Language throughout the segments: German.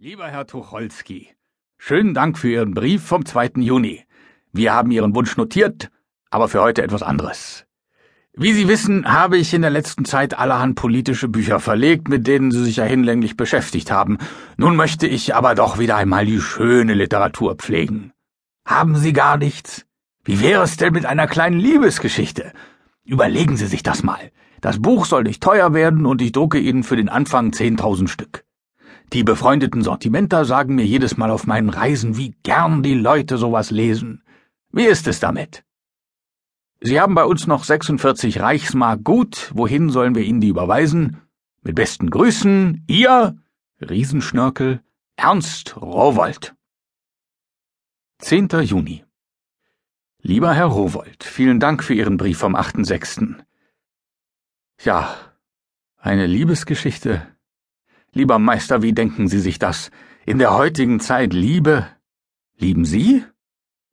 Lieber Herr Tucholsky, schönen Dank für Ihren Brief vom 2. Juni. Wir haben Ihren Wunsch notiert, aber für heute etwas anderes. Wie Sie wissen, habe ich in der letzten Zeit allerhand politische Bücher verlegt, mit denen Sie sich ja hinlänglich beschäftigt haben. Nun möchte ich aber doch wieder einmal die schöne Literatur pflegen. Haben Sie gar nichts? Wie wäre es denn mit einer kleinen Liebesgeschichte? Überlegen Sie sich das mal. Das Buch soll nicht teuer werden und ich drucke Ihnen für den Anfang 10.000 Stück. Die befreundeten Sortimenter sagen mir jedes Mal auf meinen Reisen, wie gern die Leute sowas lesen. Wie ist es damit? Sie haben bei uns noch 46 Reichsmark gut. Wohin sollen wir Ihnen die überweisen? Mit besten Grüßen, Ihr Riesenschnörkel Ernst Rowold. 10. Juni Lieber Herr Rowold, vielen Dank für Ihren Brief vom 8.6. Ja, eine Liebesgeschichte. Lieber Meister, wie denken Sie sich das? In der heutigen Zeit Liebe? Lieben Sie?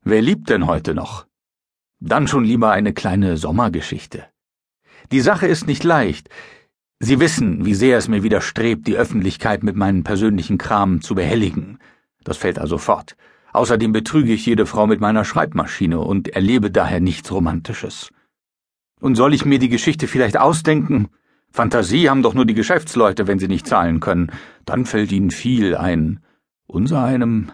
Wer liebt denn heute noch? Dann schon lieber eine kleine Sommergeschichte. Die Sache ist nicht leicht. Sie wissen, wie sehr es mir widerstrebt, die Öffentlichkeit mit meinem persönlichen Kram zu behelligen. Das fällt also fort. Außerdem betrüge ich jede Frau mit meiner Schreibmaschine und erlebe daher nichts Romantisches. Und soll ich mir die Geschichte vielleicht ausdenken? Fantasie haben doch nur die Geschäftsleute, wenn sie nicht zahlen können. Dann fällt ihnen viel ein. Unser einem.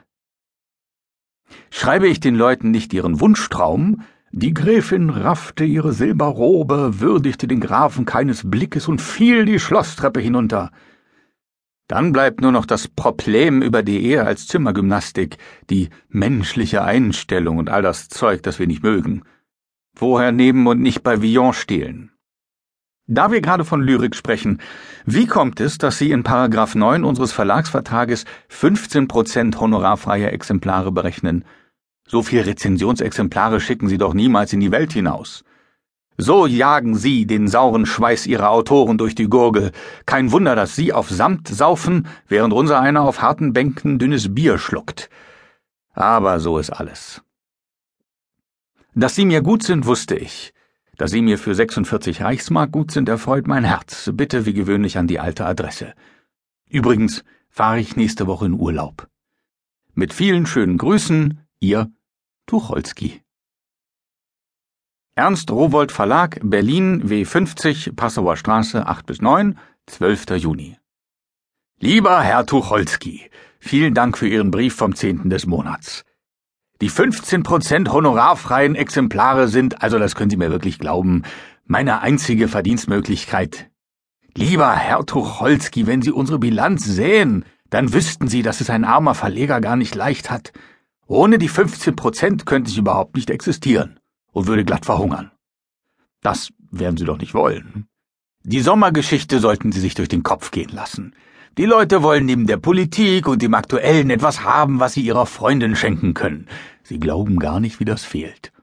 Schreibe ich den Leuten nicht ihren Wunschtraum? Die Gräfin raffte ihre Silberrobe, würdigte den Grafen keines Blickes und fiel die Schlosstreppe hinunter. Dann bleibt nur noch das Problem über die Ehe als Zimmergymnastik, die menschliche Einstellung und all das Zeug, das wir nicht mögen. Woher nehmen und nicht bei Villon stehlen? Da wir gerade von Lyrik sprechen, wie kommt es, dass Sie in Paragraph 9 unseres Verlagsvertrages 15 Prozent honorarfreie Exemplare berechnen? So viel Rezensionsexemplare schicken Sie doch niemals in die Welt hinaus. So jagen Sie den sauren Schweiß Ihrer Autoren durch die Gurgel. Kein Wunder, dass Sie auf Samt saufen, während unser einer auf harten Bänken dünnes Bier schluckt. Aber so ist alles. Dass Sie mir gut sind, wusste ich. Da Sie mir für 46 Reichsmark gut sind, erfreut mein Herz. Bitte wie gewöhnlich an die alte Adresse. Übrigens fahre ich nächste Woche in Urlaub. Mit vielen schönen Grüßen, Ihr Tucholsky. Ernst Rowold Verlag, Berlin, W50, Passauer Straße, 8 bis 9, 12. Juni. Lieber Herr Tucholsky, vielen Dank für Ihren Brief vom 10. des Monats. Die 15% honorarfreien Exemplare sind, also das können Sie mir wirklich glauben, meine einzige Verdienstmöglichkeit. Lieber Herr Tucholsky, wenn Sie unsere Bilanz sehen, dann wüssten Sie, dass es ein armer Verleger gar nicht leicht hat. Ohne die 15% könnte ich überhaupt nicht existieren und würde glatt verhungern. Das werden Sie doch nicht wollen. Die Sommergeschichte sollten Sie sich durch den Kopf gehen lassen. Die Leute wollen neben der Politik und dem Aktuellen etwas haben, was sie ihrer Freundin schenken können. Sie glauben gar nicht, wie das fehlt.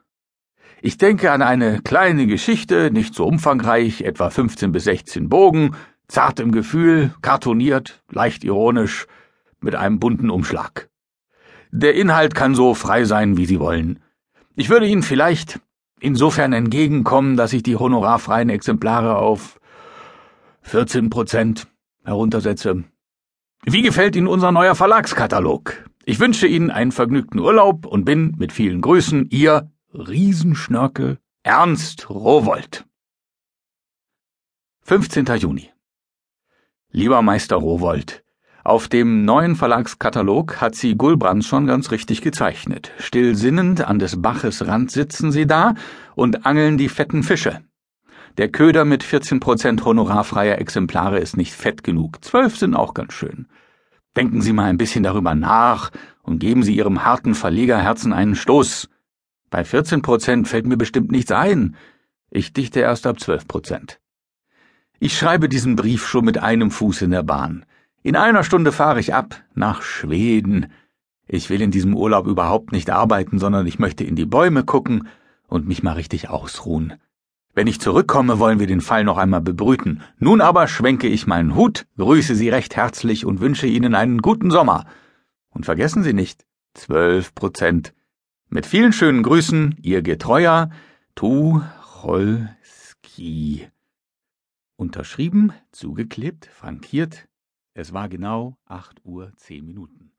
Ich denke an eine kleine Geschichte, nicht so umfangreich, etwa 15 bis 16 Bogen, zart im Gefühl, kartoniert, leicht ironisch, mit einem bunten Umschlag. Der Inhalt kann so frei sein, wie Sie wollen. Ich würde Ihnen vielleicht insofern entgegenkommen, dass ich die honorarfreien Exemplare auf 14 Prozent heruntersetze. Wie gefällt Ihnen unser neuer Verlagskatalog? Ich wünsche Ihnen einen vergnügten Urlaub und bin mit vielen Grüßen Ihr Riesenschnörkel Ernst Rowold. 15. Juni. Lieber Meister Rowold, auf dem neuen Verlagskatalog hat sie Gulbrand schon ganz richtig gezeichnet. Still sinnend an des Baches Rand sitzen sie da und angeln die fetten Fische. Der Köder mit 14% honorarfreier Exemplare ist nicht fett genug. Zwölf sind auch ganz schön. Denken Sie mal ein bisschen darüber nach und geben Sie Ihrem harten Verlegerherzen einen Stoß. Bei 14% fällt mir bestimmt nichts ein. Ich dichte erst ab 12%. Ich schreibe diesen Brief schon mit einem Fuß in der Bahn. In einer Stunde fahre ich ab nach Schweden. Ich will in diesem Urlaub überhaupt nicht arbeiten, sondern ich möchte in die Bäume gucken und mich mal richtig ausruhen. Wenn ich zurückkomme, wollen wir den Fall noch einmal bebrüten. Nun aber schwenke ich meinen Hut, grüße Sie recht herzlich und wünsche Ihnen einen guten Sommer. Und vergessen Sie nicht, zwölf Prozent. Mit vielen schönen Grüßen, Ihr getreuer Tucholsky. Unterschrieben, zugeklebt, frankiert, Es war genau acht Uhr zehn Minuten.